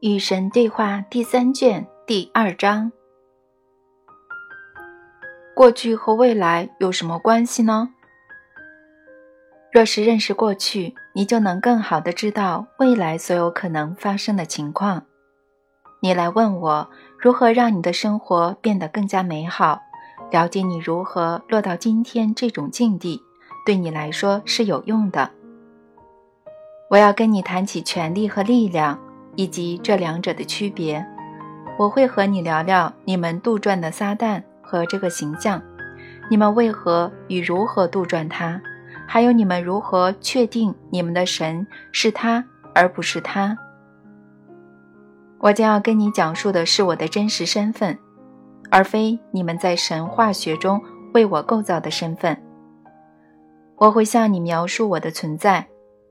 与神对话第三卷第二章：过去和未来有什么关系呢？若是认识过去，你就能更好的知道未来所有可能发生的情况。你来问我如何让你的生活变得更加美好，了解你如何落到今天这种境地，对你来说是有用的。我要跟你谈起权力和力量，以及这两者的区别。我会和你聊聊你们杜撰的撒旦和这个形象，你们为何与如何杜撰它，还有你们如何确定你们的神是他而不是他。我将要跟你讲述的是我的真实身份，而非你们在神话学中为我构造的身份。我会向你描述我的存在。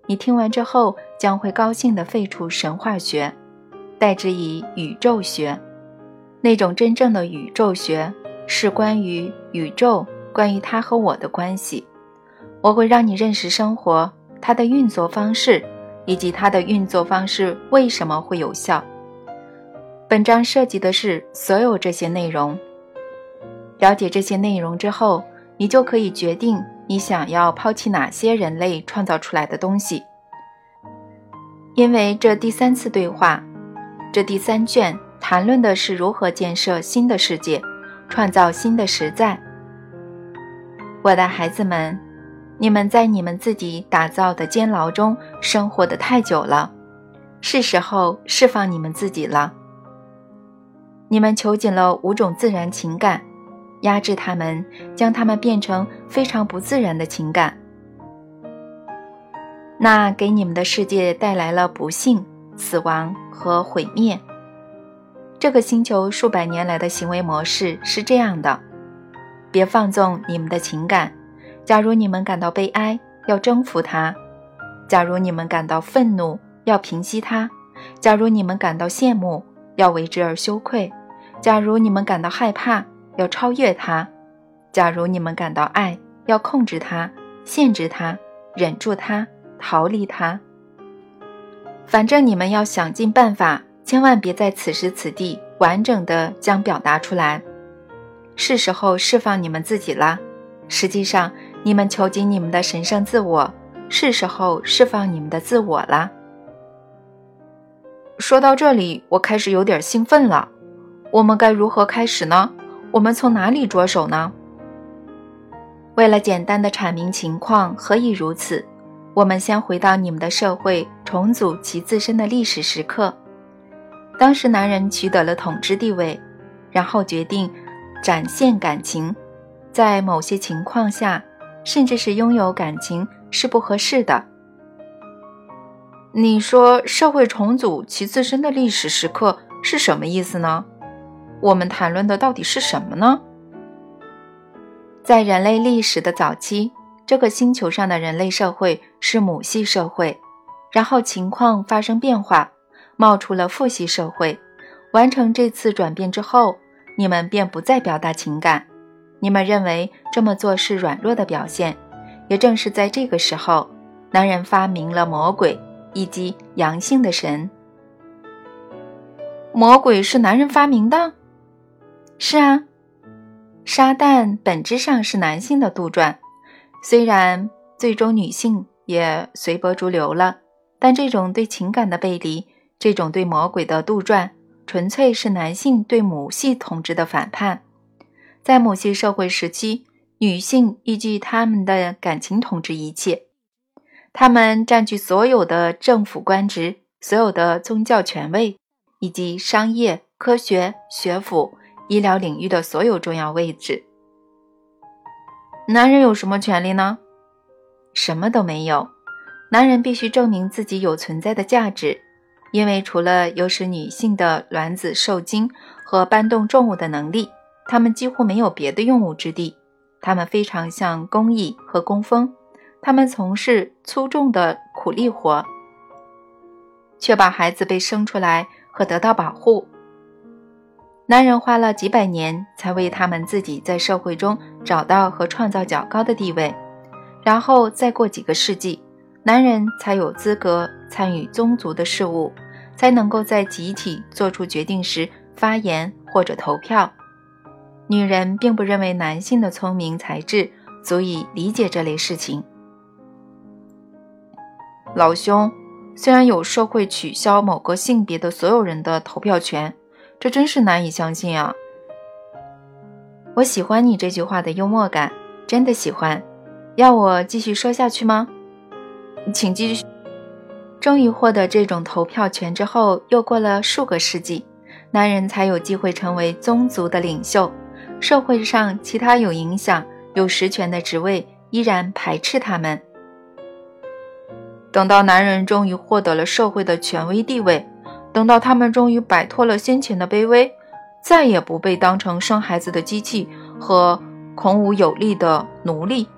你听完之后将会高兴地废除神话学，代之以宇宙学。那种真正的宇宙学是关于宇宙，关于它和我的关系。我会让你认识生活，它的运作方式，以及它的运作方式为什么会有效。本章涉及的是所有这些内容。了解这些内容之后，你就可以决定。你想要抛弃哪些人类创造出来的东西？因为这第三次对话，这第三卷谈论的是如何建设新的世界，创造新的实在。我的孩子们，你们在你们自己打造的监牢中生活的太久了，是时候释放你们自己了。你们囚禁了五种自然情感。压制他们，将他们变成非常不自然的情感，那给你们的世界带来了不幸、死亡和毁灭。这个星球数百年来的行为模式是这样的：别放纵你们的情感。假如你们感到悲哀，要征服它；假如你们感到愤怒，要平息它；假如你们感到羡慕，要为之而羞愧；假如你们感到害怕。要超越它。假如你们感到爱，要控制它、限制它、忍住它、逃离它。反正你们要想尽办法，千万别在此时此地完整的将表达出来。是时候释放你们自己了。实际上，你们囚禁你们的神圣自我，是时候释放你们的自我了。说到这里，我开始有点兴奋了。我们该如何开始呢？我们从哪里着手呢？为了简单的阐明情况，何以如此？我们先回到你们的社会，重组其自身的历史时刻。当时男人取得了统治地位，然后决定展现感情，在某些情况下，甚至是拥有感情是不合适的。你说社会重组其自身的历史时刻是什么意思呢？我们谈论的到底是什么呢？在人类历史的早期，这个星球上的人类社会是母系社会，然后情况发生变化，冒出了父系社会。完成这次转变之后，你们便不再表达情感，你们认为这么做是软弱的表现。也正是在这个时候，男人发明了魔鬼以及阳性的神。魔鬼是男人发明的？是啊，撒旦本质上是男性的杜撰，虽然最终女性也随波逐流了，但这种对情感的背离，这种对魔鬼的杜撰，纯粹是男性对母系统治的反叛。在母系社会时期，女性依据他们的感情统治一切，他们占据所有的政府官职、所有的宗教权位，以及商业、科学、学府。医疗领域的所有重要位置。男人有什么权利呢？什么都没有。男人必须证明自己有存在的价值，因为除了有使女性的卵子受精和搬动重物的能力，他们几乎没有别的用武之地。他们非常像工蚁和工蜂，他们从事粗重的苦力活，确保孩子被生出来和得到保护。男人花了几百年才为他们自己在社会中找到和创造较高的地位，然后再过几个世纪，男人才有资格参与宗族的事务，才能够在集体做出决定时发言或者投票。女人并不认为男性的聪明才智足以理解这类事情。老兄，虽然有社会取消某个性别的所有人的投票权，这真是难以相信啊！我喜欢你这句话的幽默感，真的喜欢。要我继续说下去吗？请继续。终于获得这种投票权之后，又过了数个世纪，男人才有机会成为宗族的领袖。社会上其他有影响、有实权的职位依然排斥他们。等到男人终于获得了社会的权威地位，等到他们终于摆脱了先前的卑微，再也不被当成生孩子的机器和孔武有力的奴隶，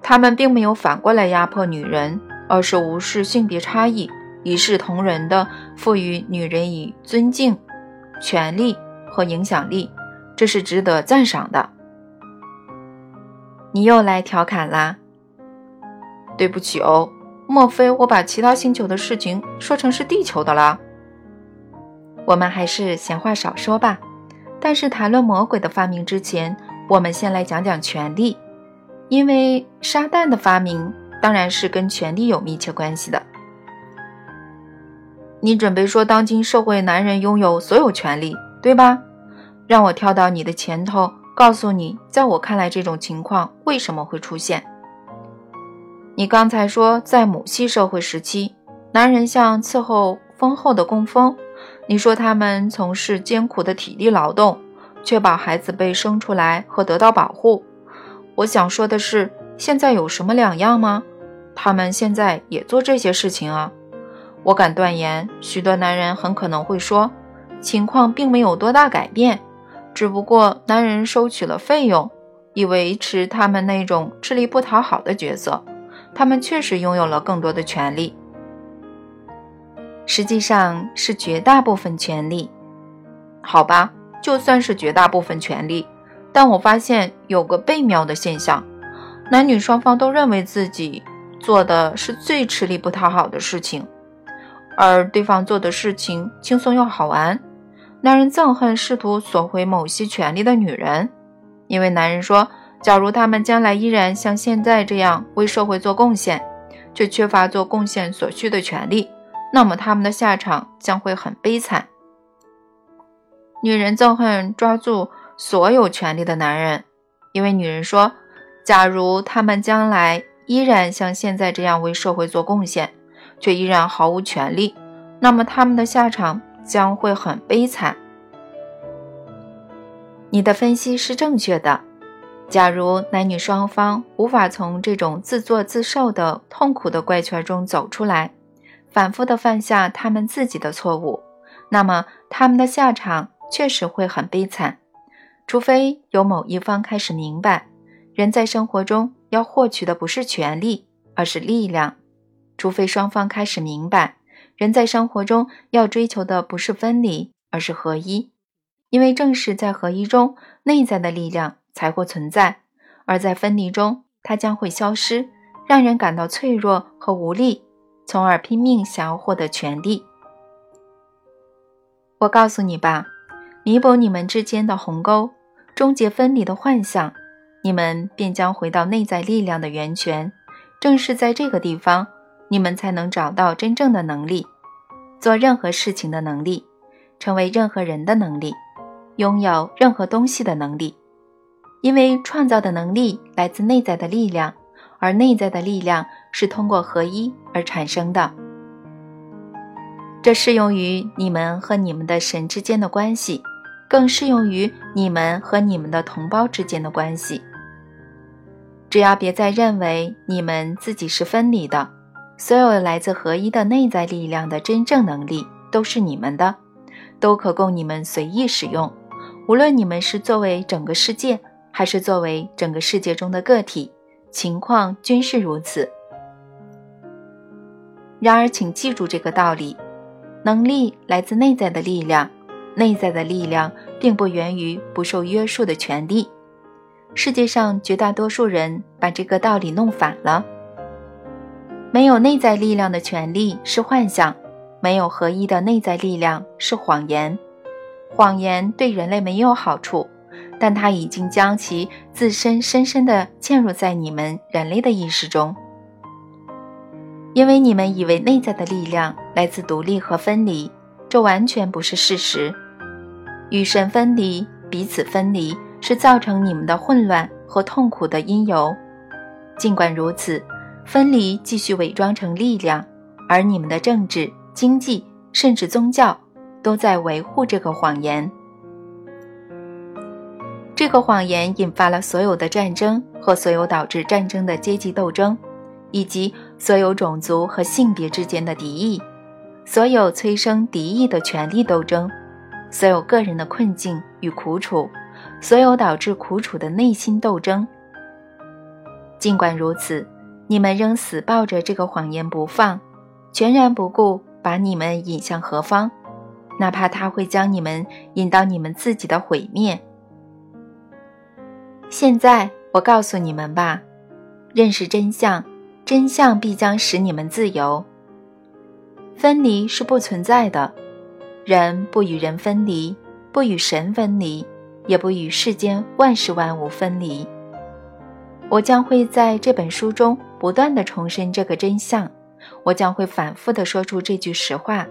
他们并没有反过来压迫女人，而是无视性别差异，一视同仁地赋予女人以尊敬、权利和影响力。这是值得赞赏的。你又来调侃啦？对不起哦，莫非我把其他星球的事情说成是地球的了？我们还是闲话少说吧。但是谈论魔鬼的发明之前，我们先来讲讲权力，因为沙旦的发明当然是跟权力有密切关系的。你准备说，当今社会男人拥有所有权利，对吧？让我跳到你的前头，告诉你，在我看来，这种情况为什么会出现？你刚才说，在母系社会时期，男人像伺候丰厚的供奉，你说他们从事艰苦的体力劳动，确保孩子被生出来和得到保护。我想说的是，现在有什么两样吗？他们现在也做这些事情啊。我敢断言，许多男人很可能会说，情况并没有多大改变。只不过男人收取了费用，以维持他们那种吃力不讨好的角色。他们确实拥有了更多的权利，实际上是绝大部分权利。好吧，就算是绝大部分权利，但我发现有个被妙的现象：男女双方都认为自己做的是最吃力不讨好的事情，而对方做的事情轻松又好玩。男人憎恨试图索回某些权利的女人，因为男人说，假如他们将来依然像现在这样为社会做贡献，却缺乏做贡献所需的权利，那么他们的下场将会很悲惨。女人憎恨抓住所有权利的男人，因为女人说，假如他们将来依然像现在这样为社会做贡献，却依然毫无权利，那么他们的下场。将会很悲惨。你的分析是正确的。假如男女双方无法从这种自作自受的痛苦的怪圈中走出来，反复的犯下他们自己的错误，那么他们的下场确实会很悲惨。除非有某一方开始明白，人在生活中要获取的不是权力，而是力量；除非双方开始明白。人在生活中要追求的不是分离，而是合一，因为正是在合一中，内在的力量才会存在；而在分离中，它将会消失，让人感到脆弱和无力，从而拼命想要获得权利。我告诉你吧，弥补你们之间的鸿沟，终结分离的幻想，你们便将回到内在力量的源泉。正是在这个地方，你们才能找到真正的能力。做任何事情的能力，成为任何人的能力，拥有任何东西的能力，因为创造的能力来自内在的力量，而内在的力量是通过合一而产生的。这适用于你们和你们的神之间的关系，更适用于你们和你们的同胞之间的关系。只要别再认为你们自己是分离的。所有来自合一的内在力量的真正能力都是你们的，都可供你们随意使用。无论你们是作为整个世界，还是作为整个世界中的个体，情况均是如此。然而，请记住这个道理：能力来自内在的力量，内在的力量并不源于不受约束的权利。世界上绝大多数人把这个道理弄反了。没有内在力量的权利是幻想，没有合一的内在力量是谎言。谎言对人类没有好处，但它已经将其自身深深地嵌入在你们人类的意识中。因为你们以为内在的力量来自独立和分离，这完全不是事实。与神分离，彼此分离，是造成你们的混乱和痛苦的因由。尽管如此，分离继续伪装成力量，而你们的政治、经济甚至宗教都在维护这个谎言。这个谎言引发了所有的战争和所有导致战争的阶级斗争。以及所有种族和性别之间的敌意，所有催生敌意的权力斗争，所有个人的困境与苦楚，所有导致苦楚的内心斗争。尽管如此，你们仍死抱着这个谎言不放，全然不顾把你们引向何方，哪怕他会将你们引到你们自己的毁灭。现在，我告诉你们吧，认识真相。真相必将使你们自由。分离是不存在的，人不与人分离，不与神分离，也不与世间万事万物分离。我将会在这本书中不断的重申这个真相，我将会反复的说出这句实话。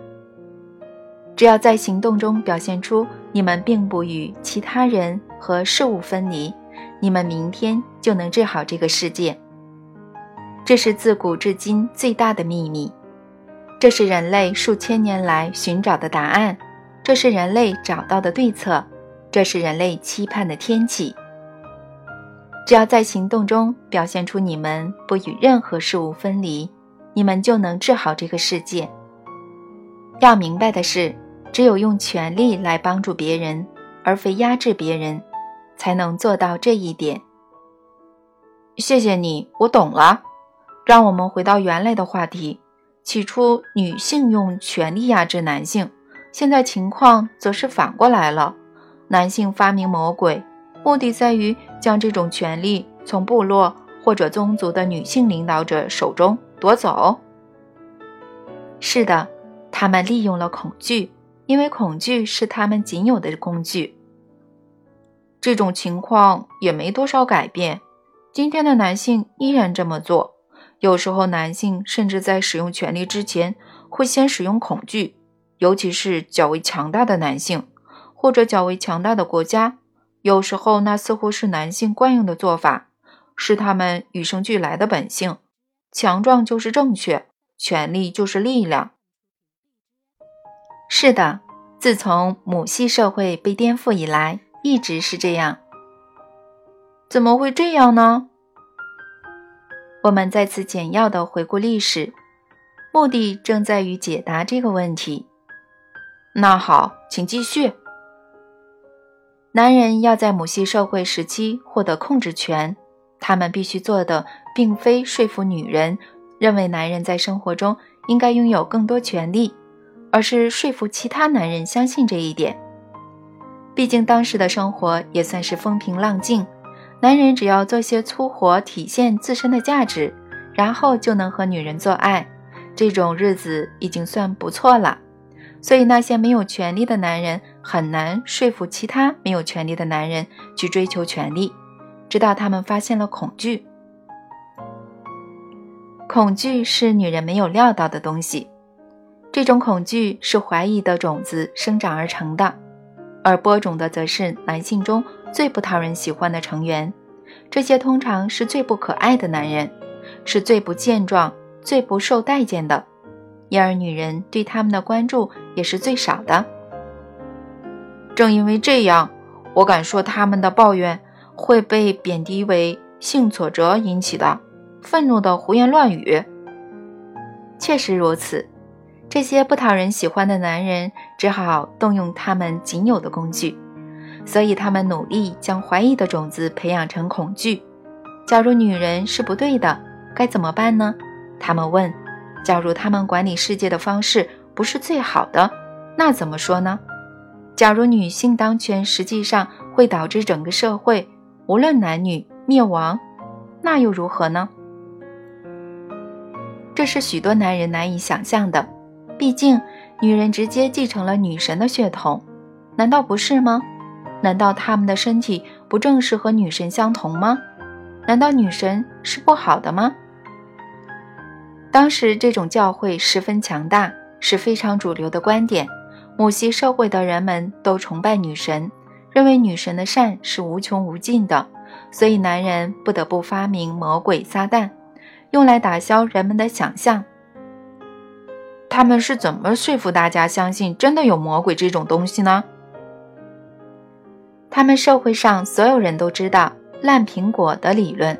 只要在行动中表现出你们并不与其他人和事物分离，你们明天就能治好这个世界。这是自古至今最大的秘密，这是人类数千年来寻找的答案，这是人类找到的对策，这是人类期盼的天启。只要在行动中表现出你们不与任何事物分离，你们就能治好这个世界。要明白的是，只有用权力来帮助别人，而非压制别人，才能做到这一点。谢谢你，我懂了。让我们回到原来的话题。起初，女性用权力压制男性，现在情况则是反过来了。男性发明魔鬼，目的在于将这种权力从部落或者宗族的女性领导者手中夺走。是的，他们利用了恐惧，因为恐惧是他们仅有的工具。这种情况也没多少改变，今天的男性依然这么做。有时候，男性甚至在使用权力之前，会先使用恐惧，尤其是较为强大的男性或者较为强大的国家。有时候，那似乎是男性惯用的做法，是他们与生俱来的本性。强壮就是正确，权力就是力量。是的，自从母系社会被颠覆以来，一直是这样。怎么会这样呢？我们再次简要的回顾历史，目的正在于解答这个问题。那好，请继续。男人要在母系社会时期获得控制权，他们必须做的并非说服女人认为男人在生活中应该拥有更多权利，而是说服其他男人相信这一点。毕竟当时的生活也算是风平浪静。男人只要做些粗活，体现自身的价值，然后就能和女人做爱，这种日子已经算不错了。所以那些没有权利的男人很难说服其他没有权利的男人去追求权利，直到他们发现了恐惧。恐惧是女人没有料到的东西，这种恐惧是怀疑的种子生长而成的，而播种的则是男性中。最不讨人喜欢的成员，这些通常是最不可爱的男人，是最不健壮、最不受待见的，因而女人对他们的关注也是最少的。正因为这样，我敢说他们的抱怨会被贬低为性挫折引起的愤怒的胡言乱语。确实如此，这些不讨人喜欢的男人只好动用他们仅有的工具。所以，他们努力将怀疑的种子培养成恐惧。假如女人是不对的，该怎么办呢？他们问。假如他们管理世界的方式不是最好的，那怎么说呢？假如女性当权实际上会导致整个社会，无论男女灭亡，那又如何呢？这是许多男人难以想象的。毕竟，女人直接继承了女神的血统，难道不是吗？难道他们的身体不正是和女神相同吗？难道女神是不好的吗？当时这种教会十分强大，是非常主流的观点。母系社会的人们都崇拜女神，认为女神的善是无穷无尽的，所以男人不得不发明魔鬼撒旦，用来打消人们的想象。他们是怎么说服大家相信真的有魔鬼这种东西呢？他们社会上所有人都知道烂苹果的理论，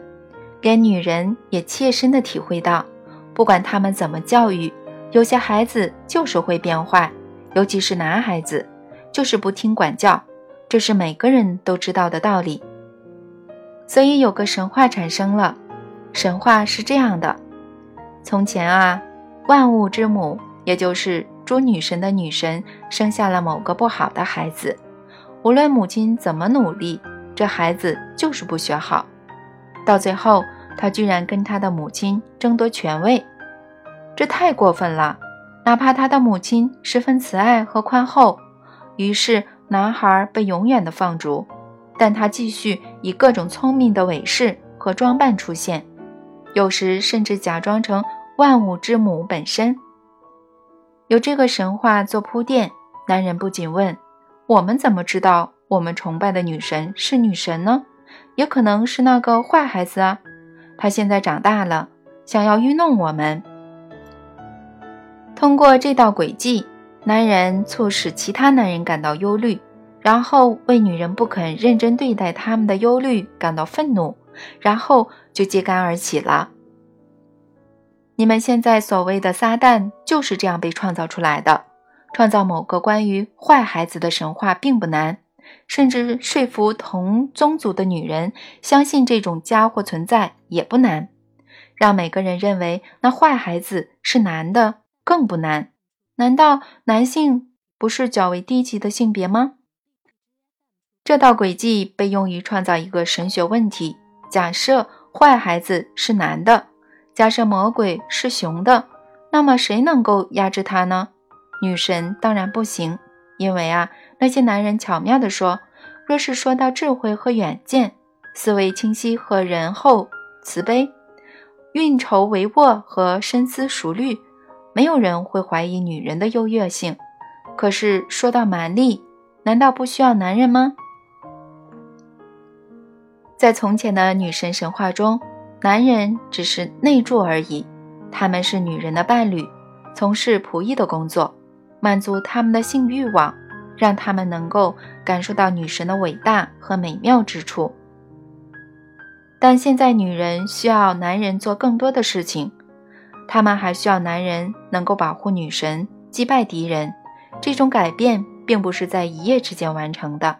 连女人也切身的体会到，不管他们怎么教育，有些孩子就是会变坏，尤其是男孩子，就是不听管教，这是每个人都知道的道理。所以有个神话产生了，神话是这样的：从前啊，万物之母，也就是诸女神的女神，生下了某个不好的孩子。无论母亲怎么努力，这孩子就是不学好。到最后，他居然跟他的母亲争夺权位，这太过分了。哪怕他的母亲十分慈爱和宽厚，于是男孩被永远的放逐，但他继续以各种聪明的伪饰和装扮出现，有时甚至假装成万物之母本身。有这个神话做铺垫，男人不仅问。我们怎么知道我们崇拜的女神是女神呢？也可能是那个坏孩子啊！他现在长大了，想要愚弄我们。通过这道诡计，男人促使其他男人感到忧虑，然后为女人不肯认真对待他们的忧虑感到愤怒，然后就揭竿而起了。你们现在所谓的撒旦就是这样被创造出来的。创造某个关于坏孩子的神话并不难，甚至说服同宗族的女人相信这种家伙存在也不难。让每个人认为那坏孩子是男的更不难。难道男性不是较为低级的性别吗？这道诡计被用于创造一个神学问题：假设坏孩子是男的，假设魔鬼是雄的，那么谁能够压制他呢？女神当然不行，因为啊，那些男人巧妙地说，若是说到智慧和远见、思维清晰和仁厚慈悲、运筹帷幄和深思熟虑，没有人会怀疑女人的优越性。可是说到蛮力，难道不需要男人吗？在从前的女神神话中，男人只是内助而已，他们是女人的伴侣，从事仆役的工作。满足他们的性欲望，让他们能够感受到女神的伟大和美妙之处。但现在，女人需要男人做更多的事情，他们还需要男人能够保护女神、击败敌人。这种改变并不是在一夜之间完成的，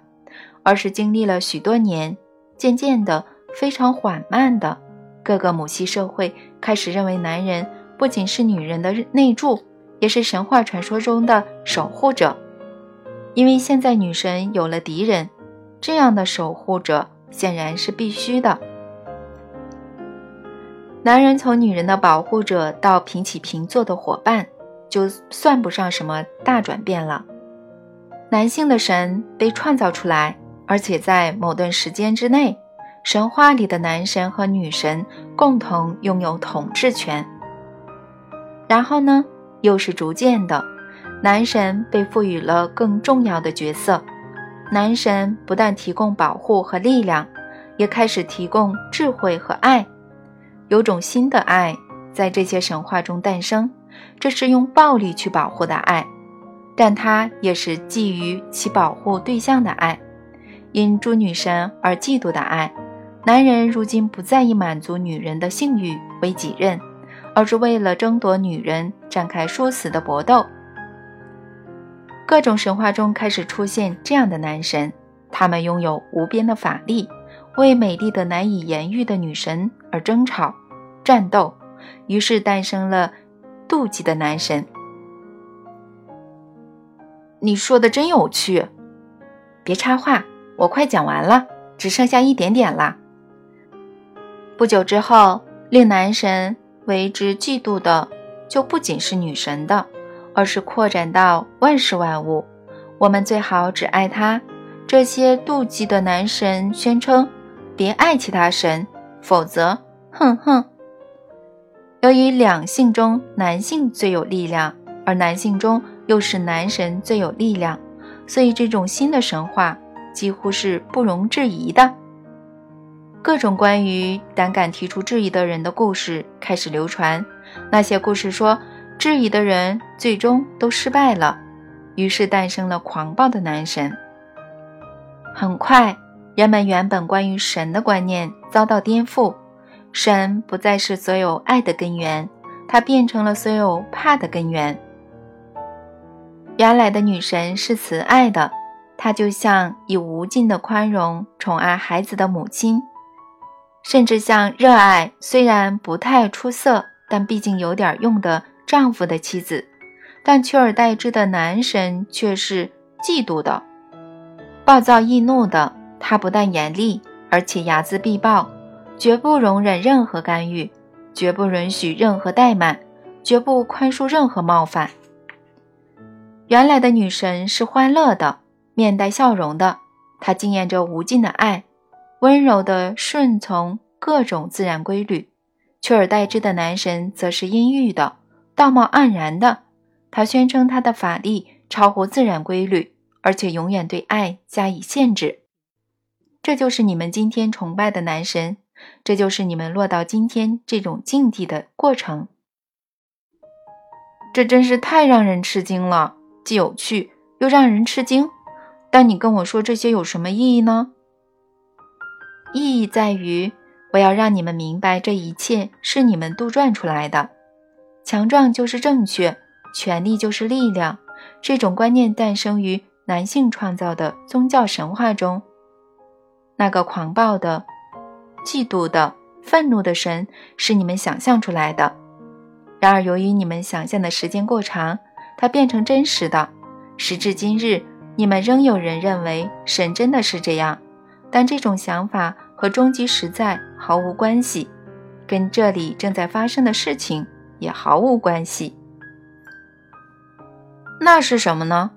而是经历了许多年，渐渐的、非常缓慢的，各个母系社会开始认为男人不仅是女人的内助。也是神话传说中的守护者，因为现在女神有了敌人，这样的守护者显然是必须的。男人从女人的保护者到平起平坐的伙伴，就算不上什么大转变了。男性的神被创造出来，而且在某段时间之内，神话里的男神和女神共同拥有统治权。然后呢？又是逐渐的，男神被赋予了更重要的角色。男神不但提供保护和力量，也开始提供智慧和爱。有种新的爱在这些神话中诞生，这是用暴力去保护的爱，但它也是基于其保护对象的爱，因诸女神而嫉妒的爱。男人如今不再以满足女人的性欲为己任。而是为了争夺女人展开殊死的搏斗。各种神话中开始出现这样的男神，他们拥有无边的法力，为美丽的难以言喻的女神而争吵、战斗，于是诞生了妒忌的男神。你说的真有趣，别插话，我快讲完了，只剩下一点点了。不久之后，令男神。为之嫉妒的，就不仅是女神的，而是扩展到万事万物。我们最好只爱他。这些妒忌的男神宣称：“别爱其他神，否则，哼哼。”由于两性中男性最有力量，而男性中又是男神最有力量，所以这种新的神话几乎是不容置疑的。各种关于胆敢提出质疑的人的故事开始流传。那些故事说，质疑的人最终都失败了，于是诞生了狂暴的男神。很快，人们原本关于神的观念遭到颠覆，神不再是所有爱的根源，它变成了所有怕的根源。原来的女神是慈爱的，她就像以无尽的宽容宠爱孩子的母亲。甚至像热爱虽然不太出色，但毕竟有点用的丈夫的妻子，但取而代之的男神却是嫉妒的、暴躁易怒的。他不但严厉，而且睚眦必报，绝不容忍任何干预，绝不允许任何怠慢，绝不宽恕任何冒犯。原来的女神是欢乐的，面带笑容的，她惊艳着无尽的爱。温柔的顺从各种自然规律，取而代之的男神则是阴郁的、道貌岸然的。他宣称他的法力超乎自然规律，而且永远对爱加以限制。这就是你们今天崇拜的男神，这就是你们落到今天这种境地的过程。这真是太让人吃惊了，既有趣又让人吃惊。但你跟我说这些有什么意义呢？意义在于，我要让你们明白，这一切是你们杜撰出来的。强壮就是正确，权力就是力量。这种观念诞生于男性创造的宗教神话中。那个狂暴的、嫉妒的、愤怒的神是你们想象出来的。然而，由于你们想象的时间过长，它变成真实的。时至今日，你们仍有人认为神真的是这样。但这种想法和终极实在毫无关系，跟这里正在发生的事情也毫无关系。那是什么呢？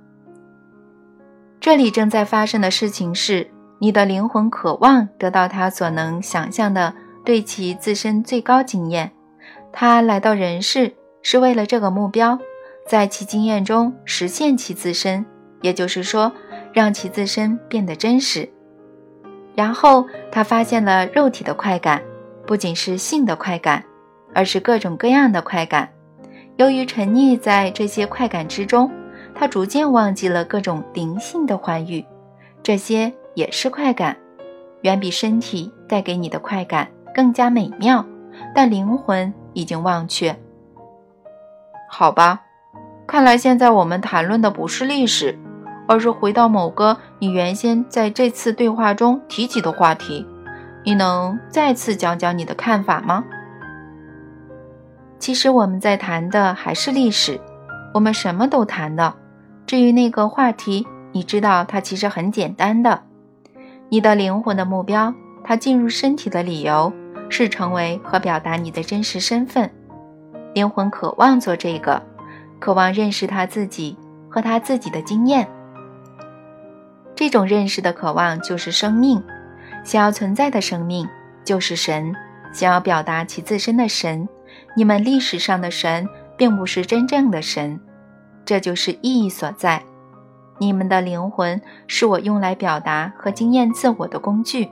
这里正在发生的事情是，你的灵魂渴望得到他所能想象的对其自身最高经验。他来到人世是为了这个目标，在其经验中实现其自身，也就是说，让其自身变得真实。然后他发现了肉体的快感，不仅是性的快感，而是各种各样的快感。由于沉溺在这些快感之中，他逐渐忘记了各种灵性的欢愉。这些也是快感，远比身体带给你的快感更加美妙，但灵魂已经忘却。好吧，看来现在我们谈论的不是历史。而是回到某个你原先在这次对话中提及的话题，你能再次讲讲你的看法吗？其实我们在谈的还是历史，我们什么都谈的。至于那个话题，你知道它其实很简单的。你的灵魂的目标，它进入身体的理由是成为和表达你的真实身份。灵魂渴望做这个，渴望认识他自己和他自己的经验。这种认识的渴望就是生命，想要存在的生命就是神，想要表达其自身的神。你们历史上的神并不是真正的神，这就是意义所在。你们的灵魂是我用来表达和经验自我的工具。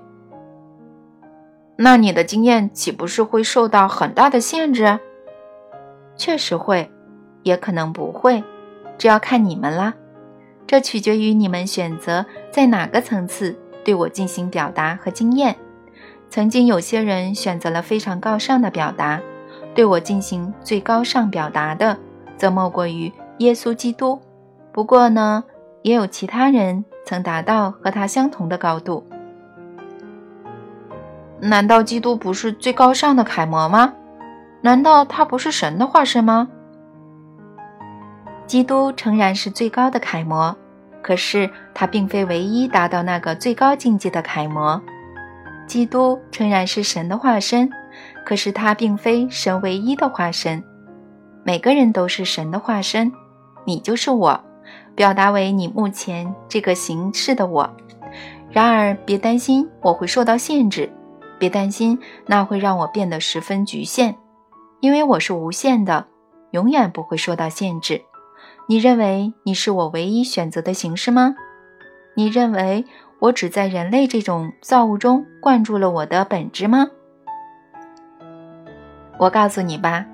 那你的经验岂不是会受到很大的限制？确实会，也可能不会，这要看你们啦。这取决于你们选择在哪个层次对我进行表达和经验。曾经有些人选择了非常高尚的表达，对我进行最高尚表达的，则莫过于耶稣基督。不过呢，也有其他人曾达到和他相同的高度。难道基督不是最高尚的楷模吗？难道他不是神的化身吗？基督诚然是最高的楷模。可是他并非唯一达到那个最高境界的楷模。基督诚然是神的化身，可是他并非神唯一的化身。每个人都是神的化身，你就是我，表达为你目前这个形式的我。然而，别担心我会受到限制，别担心那会让我变得十分局限，因为我是无限的，永远不会受到限制。你认为你是我唯一选择的形式吗？你认为我只在人类这种造物中灌注了我的本质吗？我告诉你吧，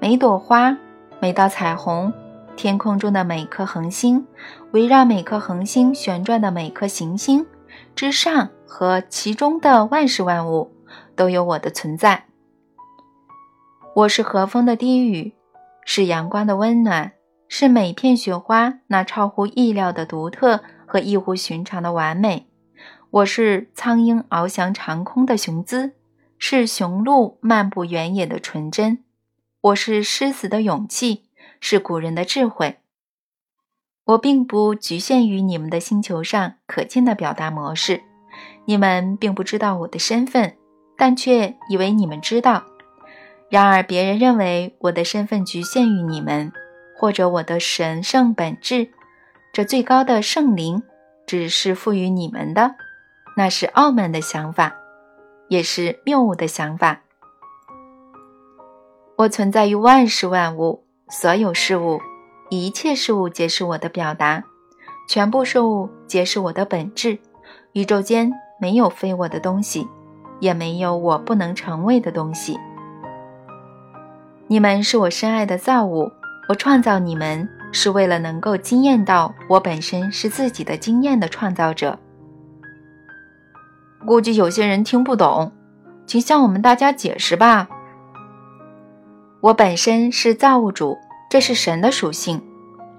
每朵花，每道彩虹，天空中的每颗恒星，围绕每颗恒星旋转的每颗行星。之上和其中的万事万物都有我的存在。我是和风的低语，是阳光的温暖，是每片雪花那超乎意料的独特和异乎寻常的完美。我是苍鹰翱翔长空的雄姿，是雄鹿漫步原野的纯真。我是狮子的勇气，是古人的智慧。我并不局限于你们的星球上可见的表达模式，你们并不知道我的身份，但却以为你们知道。然而，别人认为我的身份局限于你们，或者我的神圣本质，这最高的圣灵，只是赋予你们的。那是傲慢的想法，也是谬误的想法。我存在于万事万物，所有事物。一切事物皆是我的表达，全部事物皆是我的本质。宇宙间没有非我的东西，也没有我不能成为的东西。你们是我深爱的造物，我创造你们是为了能够惊艳到我本身是自己的经验的创造者。估计有些人听不懂，请向我们大家解释吧。我本身是造物主。这是神的属性，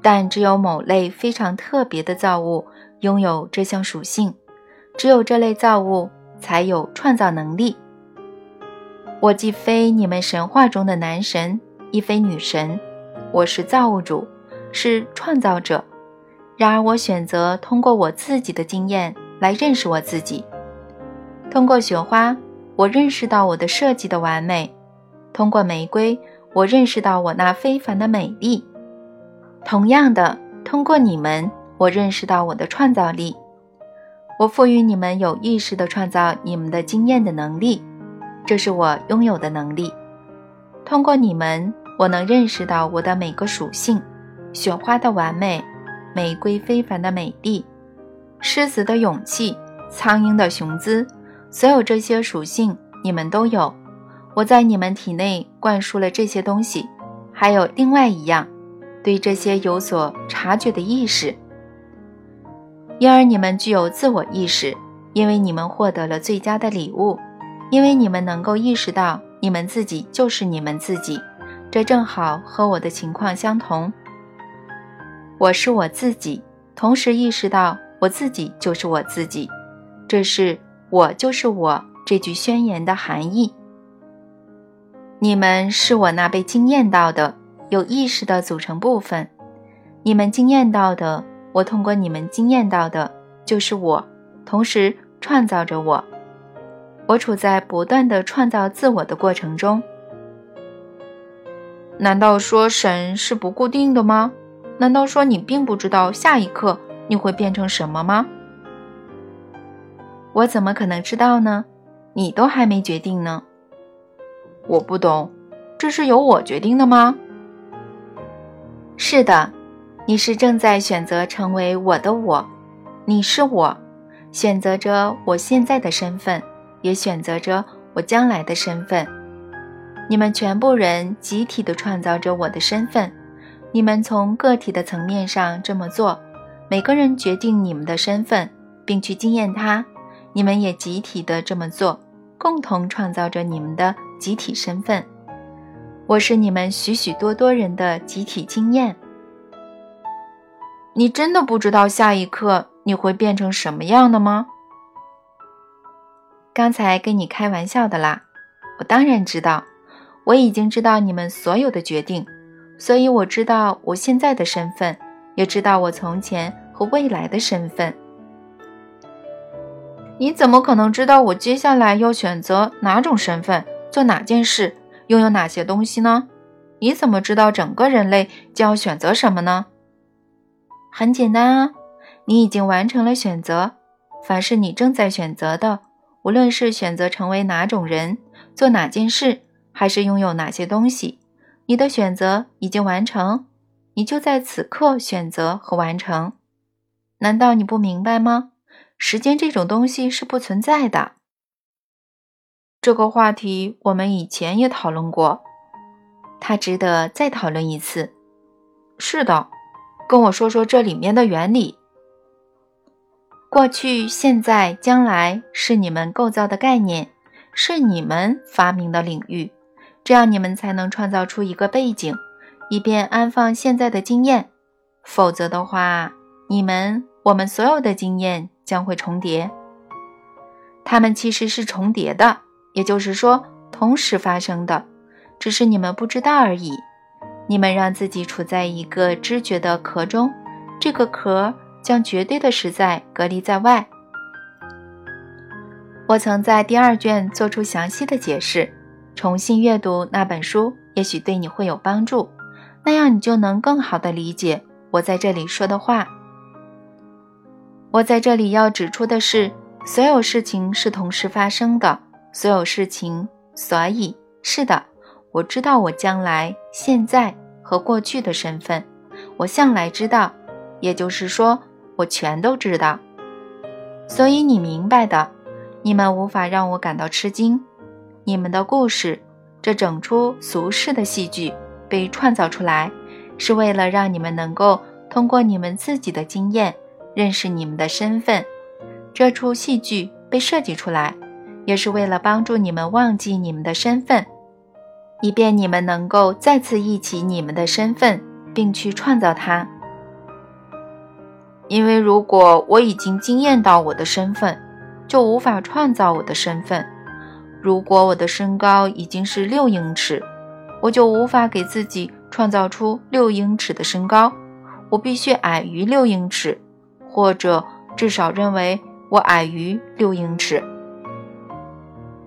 但只有某类非常特别的造物拥有这项属性，只有这类造物才有创造能力。我既非你们神话中的男神，亦非女神，我是造物主，是创造者。然而，我选择通过我自己的经验来认识我自己。通过雪花，我认识到我的设计的完美；通过玫瑰。我认识到我那非凡的美丽，同样的，通过你们，我认识到我的创造力。我赋予你们有意识地创造你们的经验的能力，这是我拥有的能力。通过你们，我能认识到我的每个属性：雪花的完美，玫瑰非凡的美丽，狮子的勇气，苍鹰的雄姿。所有这些属性，你们都有。我在你们体内灌输了这些东西，还有另外一样，对这些有所察觉的意识，因而你们具有自我意识，因为你们获得了最佳的礼物，因为你们能够意识到你们自己就是你们自己，这正好和我的情况相同。我是我自己，同时意识到我自己就是我自己，这是我就是我这句宣言的含义。你们是我那被惊艳到的有意识的组成部分，你们惊艳到的，我通过你们惊艳到的，就是我，同时创造着我。我处在不断的创造自我的过程中。难道说神是不固定的吗？难道说你并不知道下一刻你会变成什么吗？我怎么可能知道呢？你都还没决定呢。我不懂，这是由我决定的吗？是的，你是正在选择成为我的我，你是我，选择着我现在的身份，也选择着我将来的身份。你们全部人集体的创造着我的身份，你们从个体的层面上这么做，每个人决定你们的身份，并去经验它，你们也集体的这么做，共同创造着你们的。集体身份，我是你们许许多多人的集体经验。你真的不知道下一刻你会变成什么样的吗？刚才跟你开玩笑的啦，我当然知道，我已经知道你们所有的决定，所以我知道我现在的身份，也知道我从前和未来的身份。你怎么可能知道我接下来要选择哪种身份？做哪件事，拥有哪些东西呢？你怎么知道整个人类将要选择什么呢？很简单啊，你已经完成了选择。凡是你正在选择的，无论是选择成为哪种人、做哪件事，还是拥有哪些东西，你的选择已经完成。你就在此刻选择和完成。难道你不明白吗？时间这种东西是不存在的。这个话题我们以前也讨论过，它值得再讨论一次。是的。跟我说说这里面的原理。过去、现在、将来是你们构造的概念，是你们发明的领域，这样你们才能创造出一个背景，以便安放现在的经验。否则的话，你们我们所有的经验将会重叠。它们其实是重叠的，也就是说同时发生的，只是你们不知道而已。你们让自己处在一个知觉的壳中，这个壳将绝对的实在隔离在外。我曾在第二卷做出详细的解释，重新阅读那本书，也许对你会有帮助，那样你就能更好的理解我在这里说的话。我在这里要指出的是，所有事情是同时发生的，所有事情，所以是的。我知道我将来、现在和过去的身份，我向来知道，也就是说，我全都知道。所以你明白的，你们无法让我感到吃惊。你们的故事，这整出俗世的戏剧被创造出来，是为了让你们能够通过你们自己的经验认识你们的身份。这出戏剧被设计出来，也是为了帮助你们忘记你们的身份。以便你们能够再次忆起你们的身份，并去创造它。因为如果我已经惊艳到我的身份，就无法创造我的身份。如果我的身高已经是六英尺，我就无法给自己创造出六英尺的身高。我必须矮于六英尺，或者至少认为我矮于六英尺。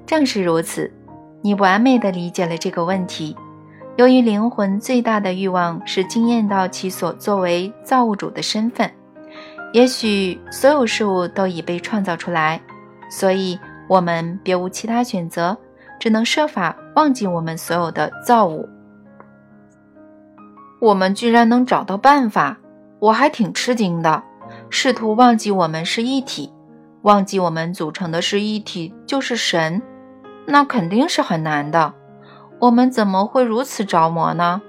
正是如此。你完美的理解了这个问题。由于灵魂最大的欲望是惊艳到其所作为造物主的身份，也许所有事物都已被创造出来，所以我们别无其他选择，只能设法忘记我们所有的造物。我们居然能找到办法，我还挺吃惊的。试图忘记我们是一体，忘记我们组成的是一体，就是神。那肯定是很难的，我们怎么会如此着魔呢？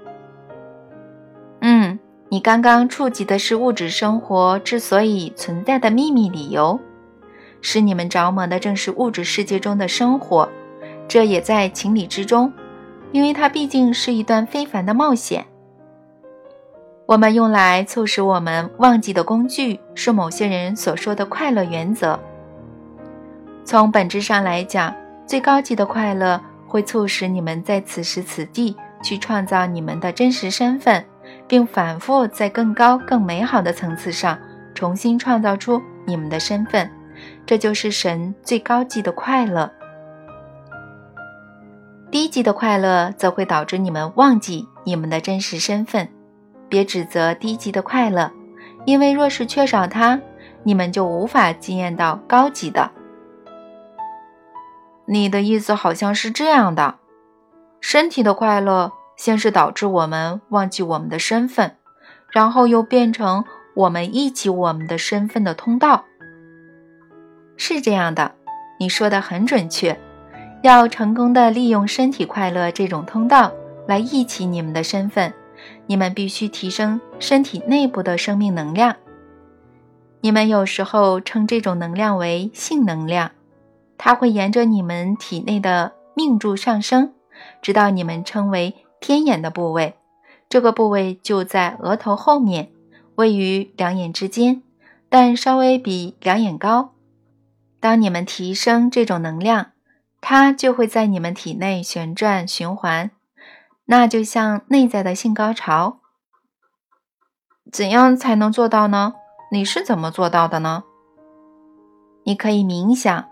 嗯，你刚刚触及的是物质生活之所以存在的秘密理由，使你们着魔的正是物质世界中的生活，这也在情理之中，因为它毕竟是一段非凡的冒险。我们用来促使我们忘记的工具是某些人所说的快乐原则。从本质上来讲。最高级的快乐会促使你们在此时此地去创造你们的真实身份，并反复在更高、更美好的层次上重新创造出你们的身份。这就是神最高级的快乐。低级的快乐则会导致你们忘记你们的真实身份。别指责低级的快乐，因为若是缺少它，你们就无法惊艳到高级的。你的意思好像是这样的：身体的快乐先是导致我们忘记我们的身份，然后又变成我们忆起我们的身份的通道。是这样的，你说的很准确。要成功的利用身体快乐这种通道来忆起你们的身份，你们必须提升身体内部的生命能量。你们有时候称这种能量为性能量。它会沿着你们体内的命柱上升，直到你们称为天眼的部位。这个部位就在额头后面，位于两眼之间，但稍微比两眼高。当你们提升这种能量，它就会在你们体内旋转循环，那就像内在的性高潮。怎样才能做到呢？你是怎么做到的呢？你可以冥想。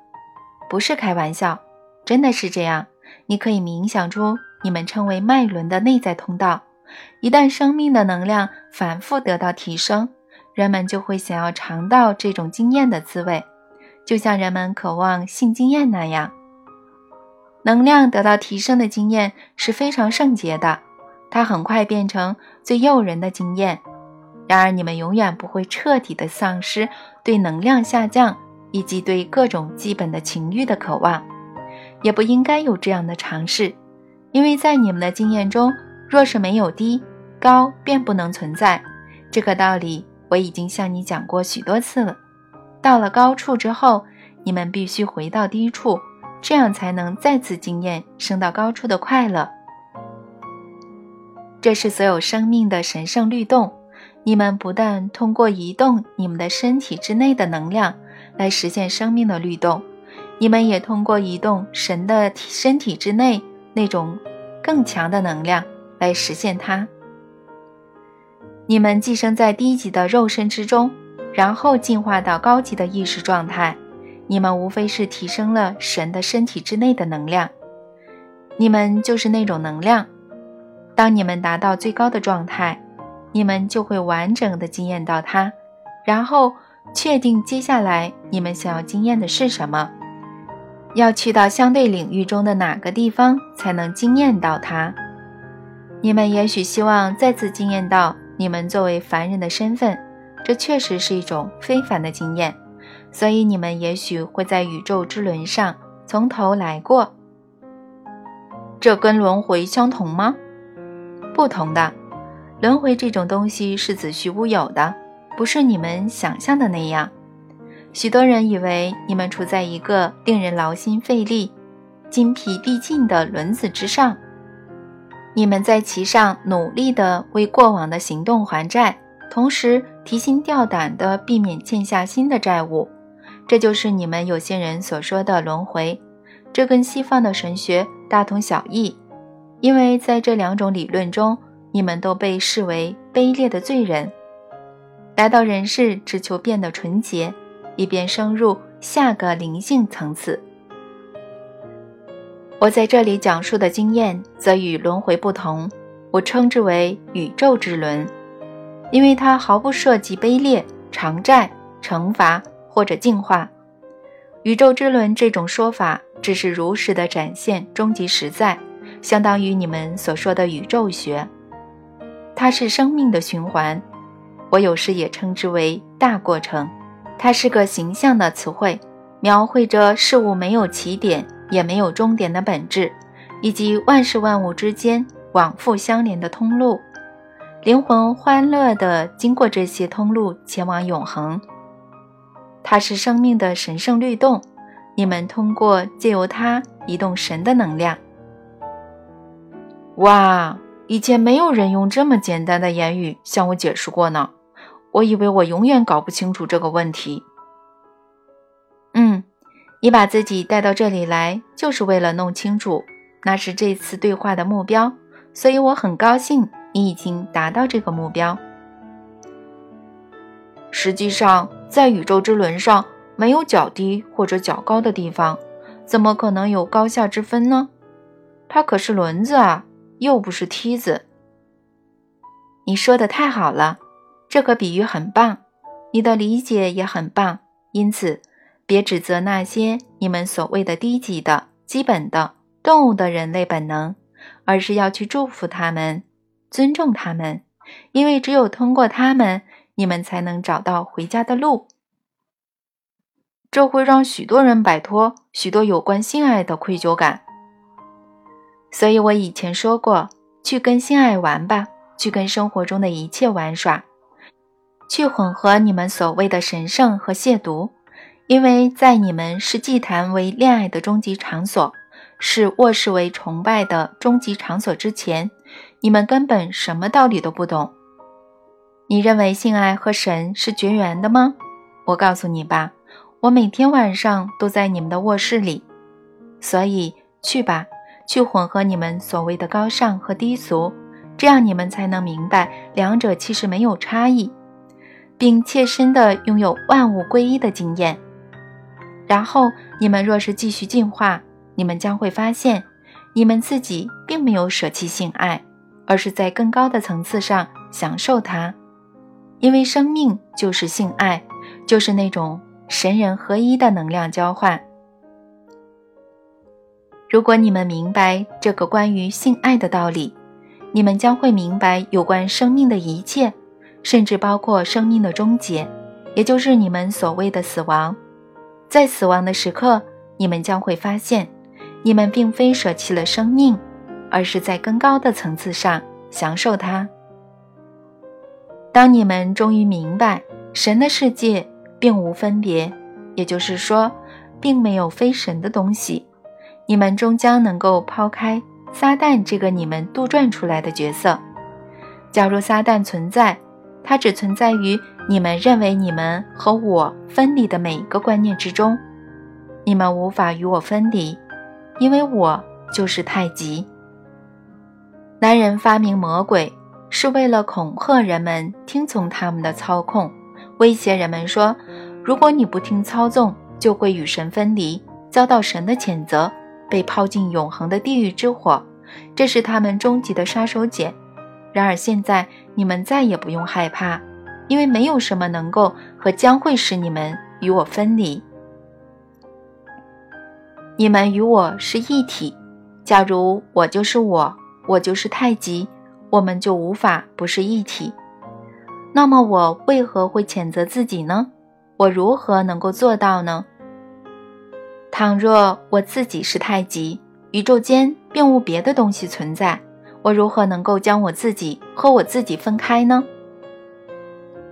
不是开玩笑，真的是这样。你可以冥想出你们称为脉轮的内在通道。一旦生命的能量反复得到提升，人们就会想要尝到这种经验的滋味，就像人们渴望性经验那样。能量得到提升的经验是非常圣洁的，它很快变成最诱人的经验。然而，你们永远不会彻底的丧失对能量下降以及对各种基本的情欲的渴望，也不应该有这样的尝试，因为在你们的经验中，若是没有低，高便不能存在。这个道理我已经向你讲过许多次了。到了高处之后，你们必须回到低处。这样才能再次经验升到高处的快乐。这是所有生命的神圣律动。你们不但通过移动你们的身体之内的能量来实现生命的律动，你们也通过移动神的身体之内那种更强的能量来实现它。你们寄生在低级的肉身之中，然后进化到高级的意识状态。你们无非是提升了神的身体之内的能量，你们就是那种能量。当你们达到最高的状态，你们就会完整的经验到它，然后确定接下来你们想要经验的是什么，要去到相对领域中的哪个地方才能经验到它。你们也许希望再次经验到你们作为凡人的身份，这确实是一种非凡的经验。所以你们也许会在宇宙之轮上从头来过，这跟轮回相同吗？不同的，轮回这种东西是子虚乌有的，不是你们想象的那样。许多人以为你们处在一个令人劳心费力、筋疲力尽的轮子之上，你们在其上努力地为过往的行动还债，同时提心吊胆地避免欠下新的债务。这就是你们有些人所说的轮回，这跟西方的神学大同小异，因为在这两种理论中，你们都被视为卑劣的罪人，来到人世只求变得纯洁，以便升入下个灵性层次。我在这里讲述的经验则与轮回不同，我称之为宇宙之轮，因为它毫不涉及卑劣、偿债、惩罚。或者进化，宇宙之轮这种说法只是如实的展现终极实在，相当于你们所说的宇宙学。它是生命的循环，我有时也称之为大过程。它是个形象的词汇，描绘着事物没有起点也没有终点的本质，以及万事万物之间往复相连的通路。灵魂欢乐地经过这些通路，前往永恒。它是生命的神圣律动，你们通过借由它移动神的能量。哇，以前没有人用这么简单的言语向我解释过呢，我以为我永远搞不清楚这个问题。嗯，你把自己带到这里来，就是为了弄清楚，那是这次对话的目标，所以我很高兴你已经达到这个目标。实际上，在宇宙之轮上没有较低或者较高的地方，怎么可能有高下之分呢？它可是轮子啊，又不是梯子。你说的太好了，这个比喻很棒，你的理解也很棒。因此，别指责那些你们所谓的低级的、基本的动物的人类本能，而是要去祝福他们，尊重他们，因为只有通过他们。你们才能找到回家的路，这会让许多人摆脱许多有关性爱的愧疚感。所以我以前说过，去跟性爱玩吧，去跟生活中的一切玩耍，去混合你们所谓的神圣和亵渎，因为在你们视祭坛为恋爱的终极场所，视卧室为崇拜的终极场所之前，你们根本什么道理都不懂。你认为性爱和神是绝缘的吗？我告诉你吧，我每天晚上都在你们的卧室里，所以去吧，去混合你们所谓的高尚和低俗，这样你们才能明白两者其实没有差异，并切身的拥有万物归一的经验。然后你们若是继续进化，你们将会发现，你们自己并没有舍弃性爱，而是在更高的层次上享受它。因为生命就是性爱，就是那种神人合一的能量交换。如果你们明白这个关于性爱的道理，你们将会明白有关生命的一切，甚至包括生命的终结，也就是你们所谓的死亡。在死亡的时刻，你们将会发现，你们并非舍弃了生命，而是在更高的层次上享受它。当你们终于明白神的世界并无分别，也就是说，并没有非神的东西，你们终将能够抛开撒旦这个你们杜撰出来的角色。假如撒旦存在，它只存在于你们认为你们和我分离的每一个观念之中。你们无法与我分离，因为我就是太极。男人发明魔鬼。是为了恐吓人们听从他们的操控，威胁人们说：“如果你不听操纵，就会与神分离，遭到神的谴责，被抛进永恒的地狱之火。”这是他们终极的杀手锏。然而现在你们再也不用害怕，因为没有什么能够和将会使你们与我分离。你们与我是一体。假如我就是我，我就是太极。我们就无法不是一体。那么我为何会谴责自己呢？我如何能够做到呢？倘若我自己是太极，宇宙间并无别的东西存在，我如何能够将我自己和我自己分开呢？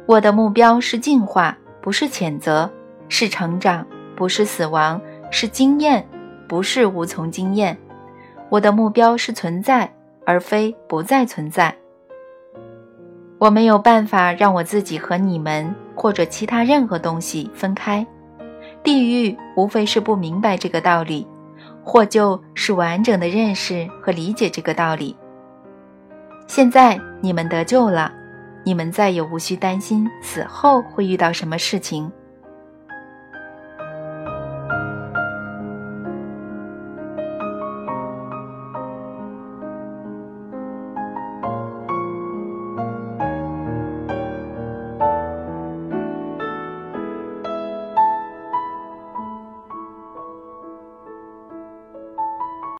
我的目标是进化，不是谴责；是成长，不是死亡；是经验，不是无从经验。我的目标是存在。而非不再存在。我没有办法让我自己和你们或者其他任何东西分开。地狱无非是不明白这个道理，或就是完整的认识和理解这个道理。现在你们得救了，你们再也无需担心死后会遇到什么事情。